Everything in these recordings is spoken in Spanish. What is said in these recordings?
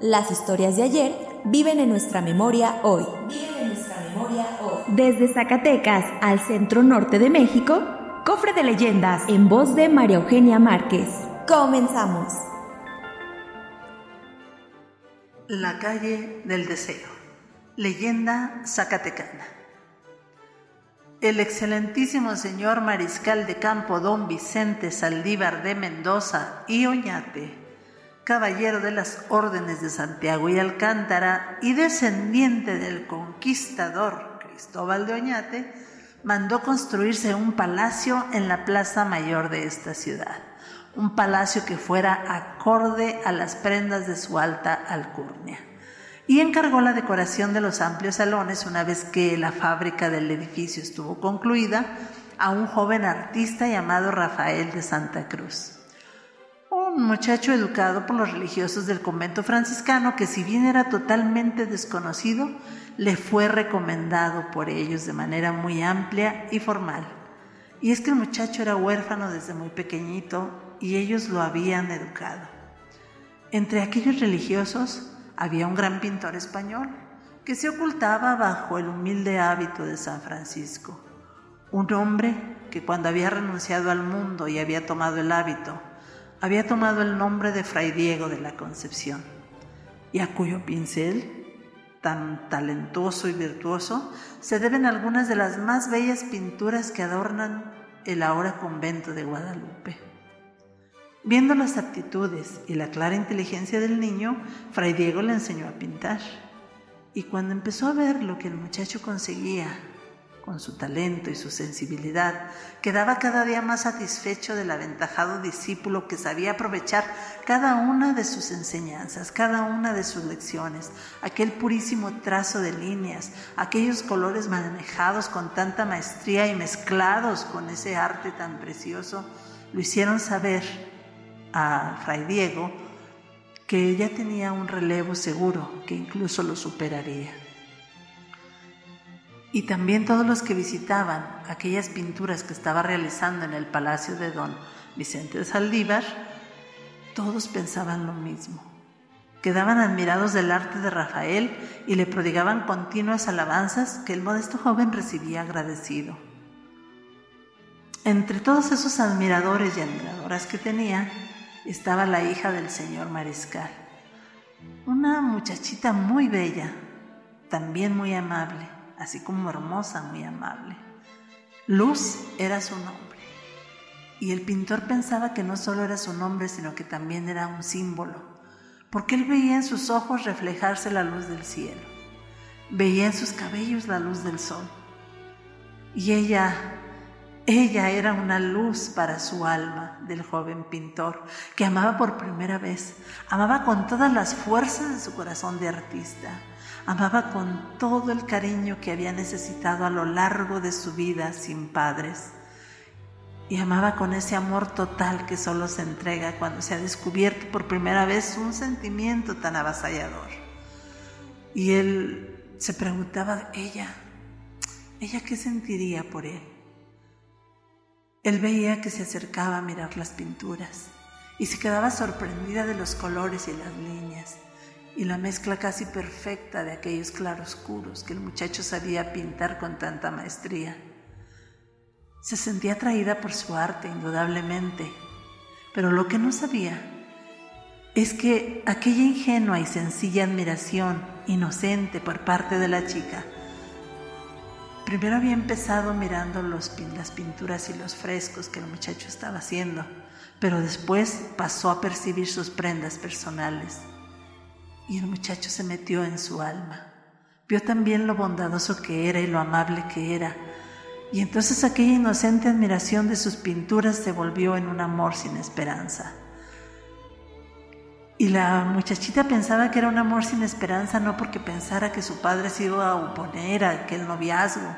Las historias de ayer viven en nuestra memoria hoy. Viven en nuestra memoria hoy. Desde Zacatecas al centro norte de México, Cofre de Leyendas en voz de María Eugenia Márquez. Comenzamos. La calle del deseo. Leyenda zacatecana. El excelentísimo señor mariscal de campo don Vicente Saldívar de Mendoza y Oñate caballero de las órdenes de Santiago y Alcántara y descendiente del conquistador Cristóbal de Oñate, mandó construirse un palacio en la plaza mayor de esta ciudad, un palacio que fuera acorde a las prendas de su alta alcurnia. Y encargó la decoración de los amplios salones una vez que la fábrica del edificio estuvo concluida a un joven artista llamado Rafael de Santa Cruz un muchacho educado por los religiosos del convento franciscano que si bien era totalmente desconocido, le fue recomendado por ellos de manera muy amplia y formal. Y es que el muchacho era huérfano desde muy pequeñito y ellos lo habían educado. Entre aquellos religiosos había un gran pintor español que se ocultaba bajo el humilde hábito de San Francisco. Un hombre que cuando había renunciado al mundo y había tomado el hábito, había tomado el nombre de Fray Diego de la Concepción y a cuyo pincel, tan talentoso y virtuoso, se deben algunas de las más bellas pinturas que adornan el ahora convento de Guadalupe. Viendo las aptitudes y la clara inteligencia del niño, Fray Diego le enseñó a pintar. Y cuando empezó a ver lo que el muchacho conseguía con su talento y su sensibilidad, quedaba cada día más satisfecho del aventajado discípulo que sabía aprovechar cada una de sus enseñanzas, cada una de sus lecciones, aquel purísimo trazo de líneas, aquellos colores manejados con tanta maestría y mezclados con ese arte tan precioso, lo hicieron saber a Fray Diego que ya tenía un relevo seguro que incluso lo superaría. Y también todos los que visitaban aquellas pinturas que estaba realizando en el palacio de don Vicente de Saldívar, todos pensaban lo mismo. Quedaban admirados del arte de Rafael y le prodigaban continuas alabanzas que el modesto joven recibía agradecido. Entre todos esos admiradores y admiradoras que tenía, estaba la hija del señor mariscal, una muchachita muy bella, también muy amable así como hermosa, muy amable. Luz era su nombre. Y el pintor pensaba que no solo era su nombre, sino que también era un símbolo, porque él veía en sus ojos reflejarse la luz del cielo, veía en sus cabellos la luz del sol. Y ella, ella era una luz para su alma del joven pintor, que amaba por primera vez, amaba con todas las fuerzas de su corazón de artista amaba con todo el cariño que había necesitado a lo largo de su vida sin padres. Y amaba con ese amor total que solo se entrega cuando se ha descubierto por primera vez un sentimiento tan avasallador. Y él se preguntaba, ella, ella qué sentiría por él. Él veía que se acercaba a mirar las pinturas y se quedaba sorprendida de los colores y las líneas y la mezcla casi perfecta de aquellos claroscuros que el muchacho sabía pintar con tanta maestría. Se sentía atraída por su arte, indudablemente, pero lo que no sabía es que aquella ingenua y sencilla admiración inocente por parte de la chica, primero había empezado mirando las pinturas y los frescos que el muchacho estaba haciendo, pero después pasó a percibir sus prendas personales y el muchacho se metió en su alma. Vio también lo bondadoso que era y lo amable que era. Y entonces aquella inocente admiración de sus pinturas se volvió en un amor sin esperanza. Y la muchachita pensaba que era un amor sin esperanza no porque pensara que su padre se iba a oponer a aquel noviazgo.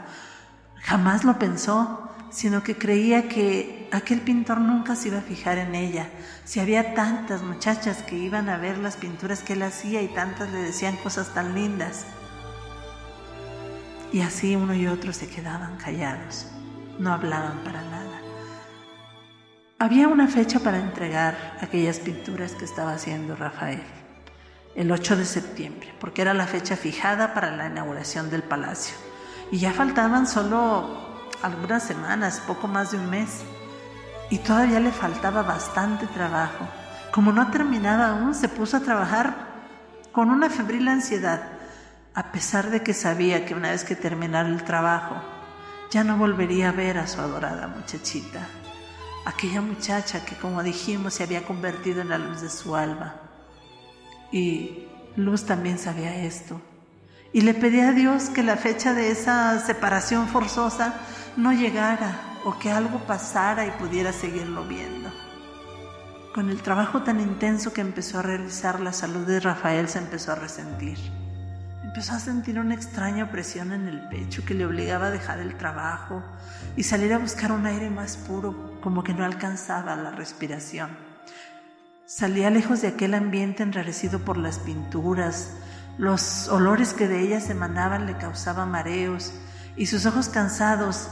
Jamás lo pensó, sino que creía que aquel pintor nunca se iba a fijar en ella. Si había tantas muchachas que iban a ver las pinturas que él hacía y tantas le decían cosas tan lindas. Y así uno y otro se quedaban callados, no hablaban para nada. Había una fecha para entregar aquellas pinturas que estaba haciendo Rafael, el 8 de septiembre, porque era la fecha fijada para la inauguración del palacio. Y ya faltaban solo algunas semanas, poco más de un mes, y todavía le faltaba bastante trabajo. Como no terminaba aún, se puso a trabajar con una febril ansiedad, a pesar de que sabía que una vez que terminara el trabajo, ya no volvería a ver a su adorada muchachita aquella muchacha que como dijimos se había convertido en la luz de su alma. Y Luz también sabía esto. Y le pedía a Dios que la fecha de esa separación forzosa no llegara o que algo pasara y pudiera seguirlo viendo. Con el trabajo tan intenso que empezó a realizar, la salud de Rafael se empezó a resentir. Empezó a sentir una extraña presión en el pecho que le obligaba a dejar el trabajo y salir a buscar un aire más puro como que no alcanzaba la respiración. Salía lejos de aquel ambiente enrarecido por las pinturas, los olores que de ellas emanaban le causaban mareos y sus ojos cansados,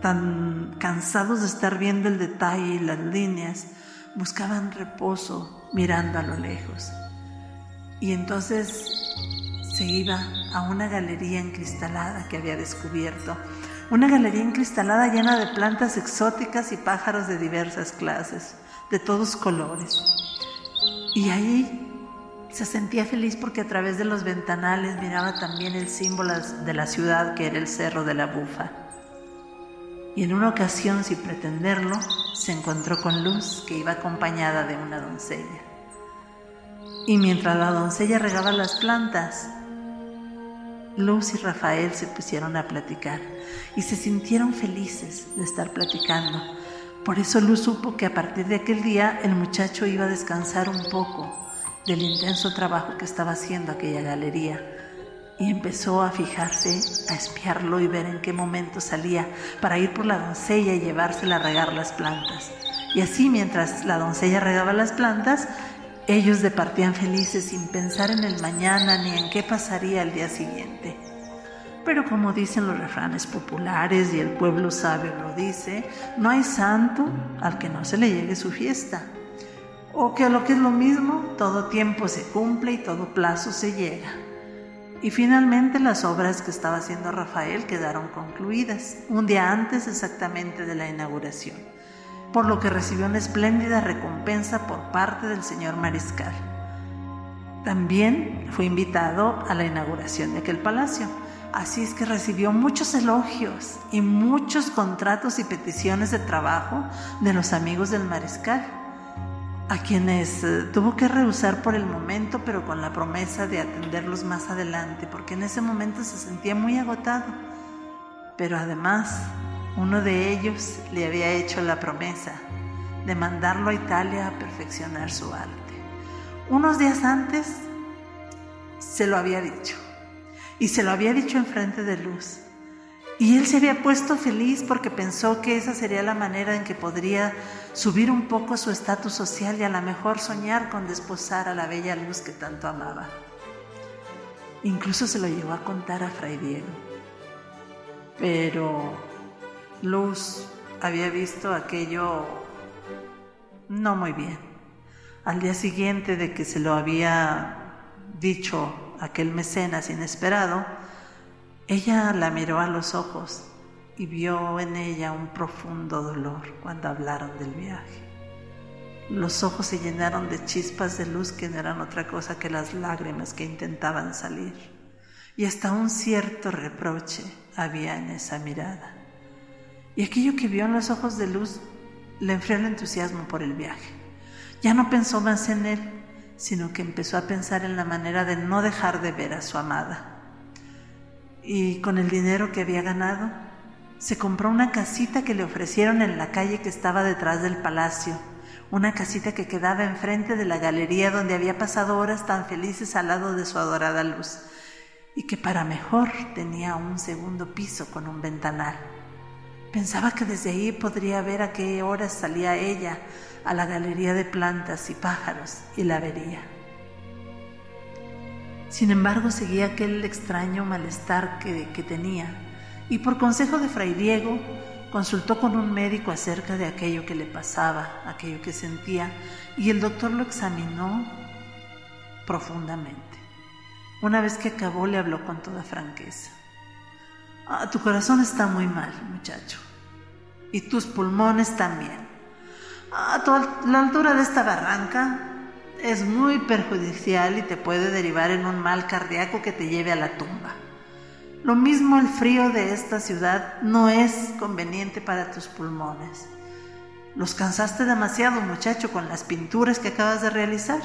tan cansados de estar viendo el detalle y las líneas, buscaban reposo mirando a lo lejos. Y entonces se iba a una galería encristalada que había descubierto una galería encristalada llena de plantas exóticas y pájaros de diversas clases, de todos colores. Y ahí se sentía feliz porque a través de los ventanales miraba también el símbolo de la ciudad que era el Cerro de la Bufa. Y en una ocasión, sin pretenderlo, se encontró con Luz, que iba acompañada de una doncella. Y mientras la doncella regaba las plantas, Luz y Rafael se pusieron a platicar y se sintieron felices de estar platicando. Por eso Luz supo que a partir de aquel día el muchacho iba a descansar un poco del intenso trabajo que estaba haciendo aquella galería y empezó a fijarse, a espiarlo y ver en qué momento salía para ir por la doncella y llevársela a regar las plantas. Y así mientras la doncella regaba las plantas, ellos departían felices sin pensar en el mañana ni en qué pasaría el día siguiente. Pero como dicen los refranes populares y el pueblo sabio lo dice, no hay santo al que no se le llegue su fiesta. O que a lo que es lo mismo, todo tiempo se cumple y todo plazo se llega. Y finalmente las obras que estaba haciendo Rafael quedaron concluidas, un día antes exactamente de la inauguración por lo que recibió una espléndida recompensa por parte del señor mariscal. También fue invitado a la inauguración de aquel palacio, así es que recibió muchos elogios y muchos contratos y peticiones de trabajo de los amigos del mariscal, a quienes eh, tuvo que rehusar por el momento, pero con la promesa de atenderlos más adelante, porque en ese momento se sentía muy agotado. Pero además uno de ellos le había hecho la promesa de mandarlo a Italia a perfeccionar su arte. Unos días antes se lo había dicho y se lo había dicho en frente de Luz. Y él se había puesto feliz porque pensó que esa sería la manera en que podría subir un poco su estatus social y a lo mejor soñar con desposar a la bella Luz que tanto amaba. Incluso se lo llevó a contar a Fray Diego. Pero Luz había visto aquello no muy bien. Al día siguiente de que se lo había dicho aquel mecenas inesperado, ella la miró a los ojos y vio en ella un profundo dolor cuando hablaron del viaje. Los ojos se llenaron de chispas de luz que no eran otra cosa que las lágrimas que intentaban salir. Y hasta un cierto reproche había en esa mirada. Y aquello que vio en los ojos de luz le enfrió el entusiasmo por el viaje. Ya no pensó más en él, sino que empezó a pensar en la manera de no dejar de ver a su amada. Y con el dinero que había ganado, se compró una casita que le ofrecieron en la calle que estaba detrás del palacio, una casita que quedaba enfrente de la galería donde había pasado horas tan felices al lado de su adorada luz, y que para mejor tenía un segundo piso con un ventanal. Pensaba que desde ahí podría ver a qué horas salía ella a la galería de plantas y pájaros y la vería. Sin embargo, seguía aquel extraño malestar que, tenía y por consejo de Fray Diego consultó con un médico acerca de aquello que le pasaba, aquello que sentía, y el doctor lo examinó profundamente. Una vez que acabó le habló con toda franqueza. Ah, tu corazón está muy mal, muchacho, y tus pulmones también. Ah, la altura de esta barranca es muy perjudicial y te puede derivar en un mal cardíaco que te lleve a la tumba. Lo mismo el frío de esta ciudad no es conveniente para tus pulmones. Los cansaste demasiado, muchacho, con las pinturas que acabas de realizar.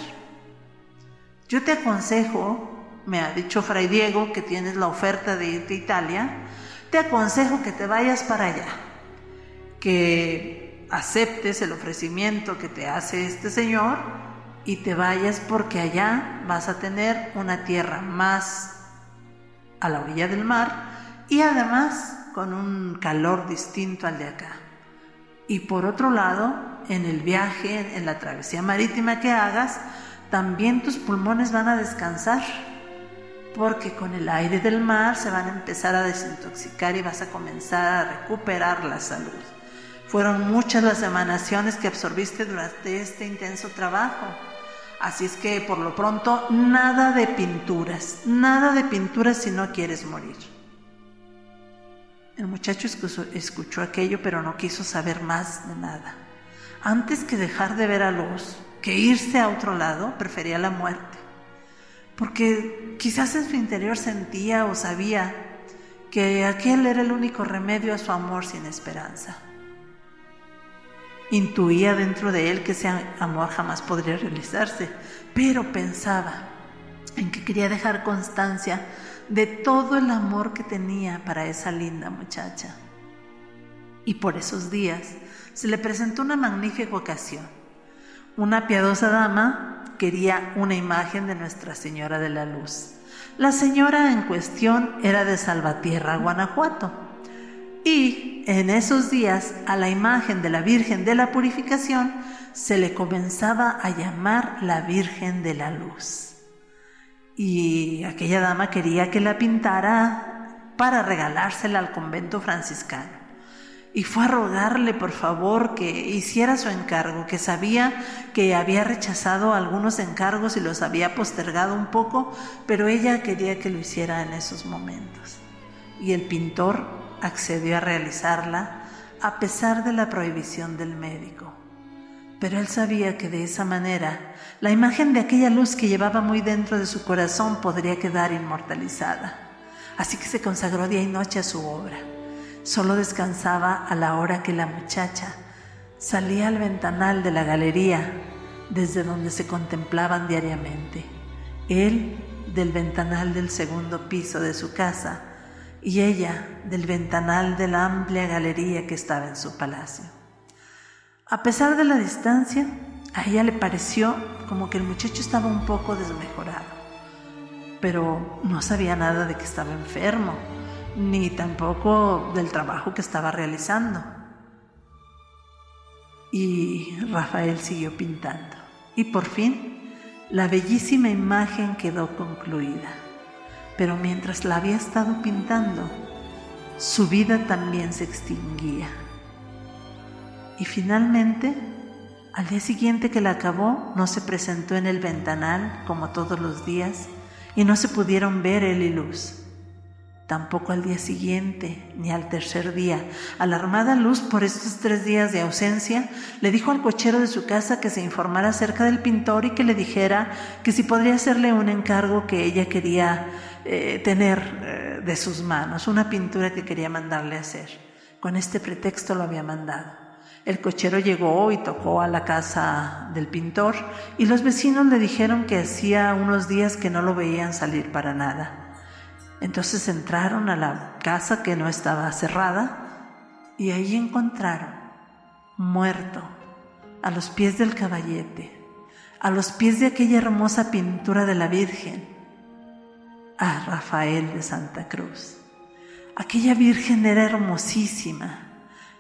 Yo te aconsejo, me ha dicho Fray Diego que tienes la oferta de irte a Italia, te aconsejo que te vayas para allá, que aceptes el ofrecimiento que te hace este señor y te vayas porque allá vas a tener una tierra más a la orilla del mar y además con un calor distinto al de acá. Y por otro lado, en el viaje, en la travesía marítima que hagas, también tus pulmones van a descansar, porque con el aire del mar se van a empezar a desintoxicar y vas a comenzar a recuperar la salud. Fueron muchas las emanaciones que absorbiste durante este intenso trabajo Así es que por lo pronto, nada de pinturas, nada de pinturas si no quieres morir. El muchacho escuchó, aquello, pero no quiso saber más de nada. Antes que dejar de ver a Luz, que irse a otro lado, prefería la muerte. Porque quizás en su interior sentía o sabía que aquel era el único remedio a su amor sin esperanza. Intuía dentro de él que ese amor jamás podría realizarse, pero pensaba en que quería dejar constancia de todo el amor que tenía para esa linda muchacha. Y por esos días se le presentó una magnífica ocasión. Una piadosa dama quería una imagen de Nuestra Señora de la Luz. La señora en cuestión era de Salvatierra, Guanajuato y en esos días a la imagen de la Virgen de la Purificación se le comenzaba a llamar la Virgen de la Luz. Y aquella dama quería que la pintara para regalársela al convento franciscano. Y fue a rogarle, por favor, que hiciera su encargo, que sabía que había rechazado algunos encargos y los había postergado un poco, pero ella quería que lo hiciera en esos momentos. Y el pintor accedió a realizarla a pesar de la prohibición del médico. Pero él sabía que de esa manera la imagen de aquella luz que llevaba muy dentro de su corazón podría quedar inmortalizada. Así que se consagró día y noche a su obra. Solo descansaba a la hora que la muchacha salía al ventanal de la galería desde donde se contemplaban diariamente. Él del ventanal del segundo piso de su casa y ella del ventanal de la amplia galería que estaba en su palacio. A pesar de la distancia, a ella le pareció como que el muchacho estaba un poco desmejorado, pero no sabía nada de que estaba enfermo, ni tampoco del trabajo que estaba realizando. Y Rafael siguió pintando, y por fin la bellísima imagen quedó concluida pero mientras la había estado pintando, su vida también se extinguía. Y finalmente, al día siguiente que la acabó, no se presentó en el ventanal como todos los días y no se pudieron ver él y Luz. Tampoco al día siguiente ni al tercer día. Alarmada Luz por estos tres días de ausencia, le dijo al cochero de su casa que se informara acerca del pintor y que le dijera que si podría hacerle un encargo que ella quería eh, tener eh, de sus manos, una pintura que quería mandarle hacer. Con este pretexto lo había mandado. El cochero llegó y tocó a la casa del pintor y los vecinos le dijeron que hacía unos días que no lo veían salir para nada. Entonces entraron a la casa que no estaba cerrada y ahí encontraron, muerto, a los pies del caballete, a los pies de aquella hermosa pintura de la Virgen, a Rafael de Santa Cruz. Aquella Virgen era hermosísima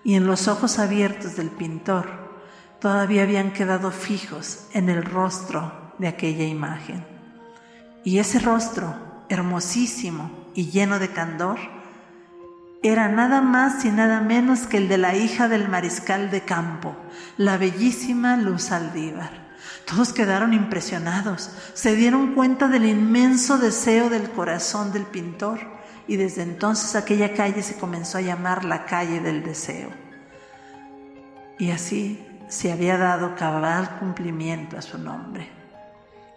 y en los ojos abiertos del pintor todavía habían quedado fijos en el rostro de aquella imagen. Y ese rostro, hermosísimo y lleno de candor, era nada más y nada menos que el de la hija del mariscal de campo, la bellísima Luz Aldívar. Todos quedaron impresionados, se dieron cuenta del inmenso deseo del corazón del pintor y desde entonces aquella calle se comenzó a llamar la calle del deseo. Y así se había dado cabal cumplimiento a su nombre.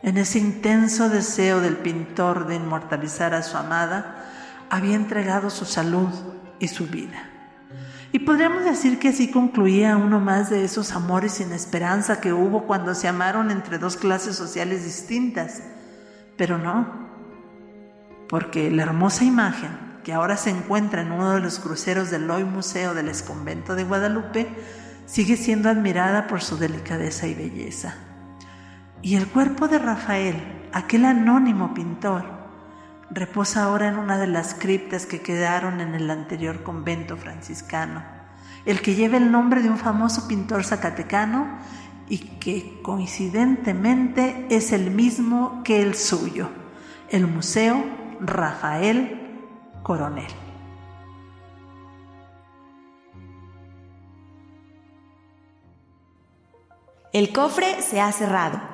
En ese intenso deseo del pintor de inmortalizar a su amada, había entregado su salud y su vida. Y podríamos decir que así concluía uno más de esos amores sin esperanza que hubo cuando se amaron entre dos clases sociales distintas. Pero no, porque la hermosa imagen que ahora se encuentra en uno de los cruceros del Hoy Museo del Esconvento de Guadalupe sigue siendo admirada por su delicadeza y belleza. Y el cuerpo de Rafael, aquel anónimo pintor, reposa ahora en una de las criptas que quedaron en el anterior convento franciscano, el que lleva el nombre de un famoso pintor zacatecano y que coincidentemente es el mismo que el suyo, el Museo Rafael Coronel. El cofre se ha cerrado.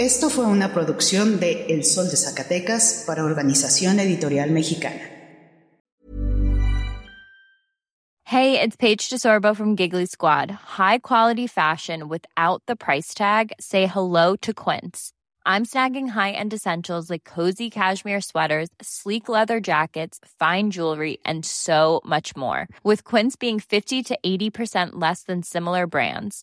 Esto fue una producción de El Sol de Zacatecas para Organización Editorial Mexicana. Hey, it's Paige DeSorbo from Giggly Squad. High quality fashion without the price tag. Say hello to Quince. I'm snagging high-end essentials like cozy cashmere sweaters, sleek leather jackets, fine jewelry, and so much more. With Quince being 50 to 80% less than similar brands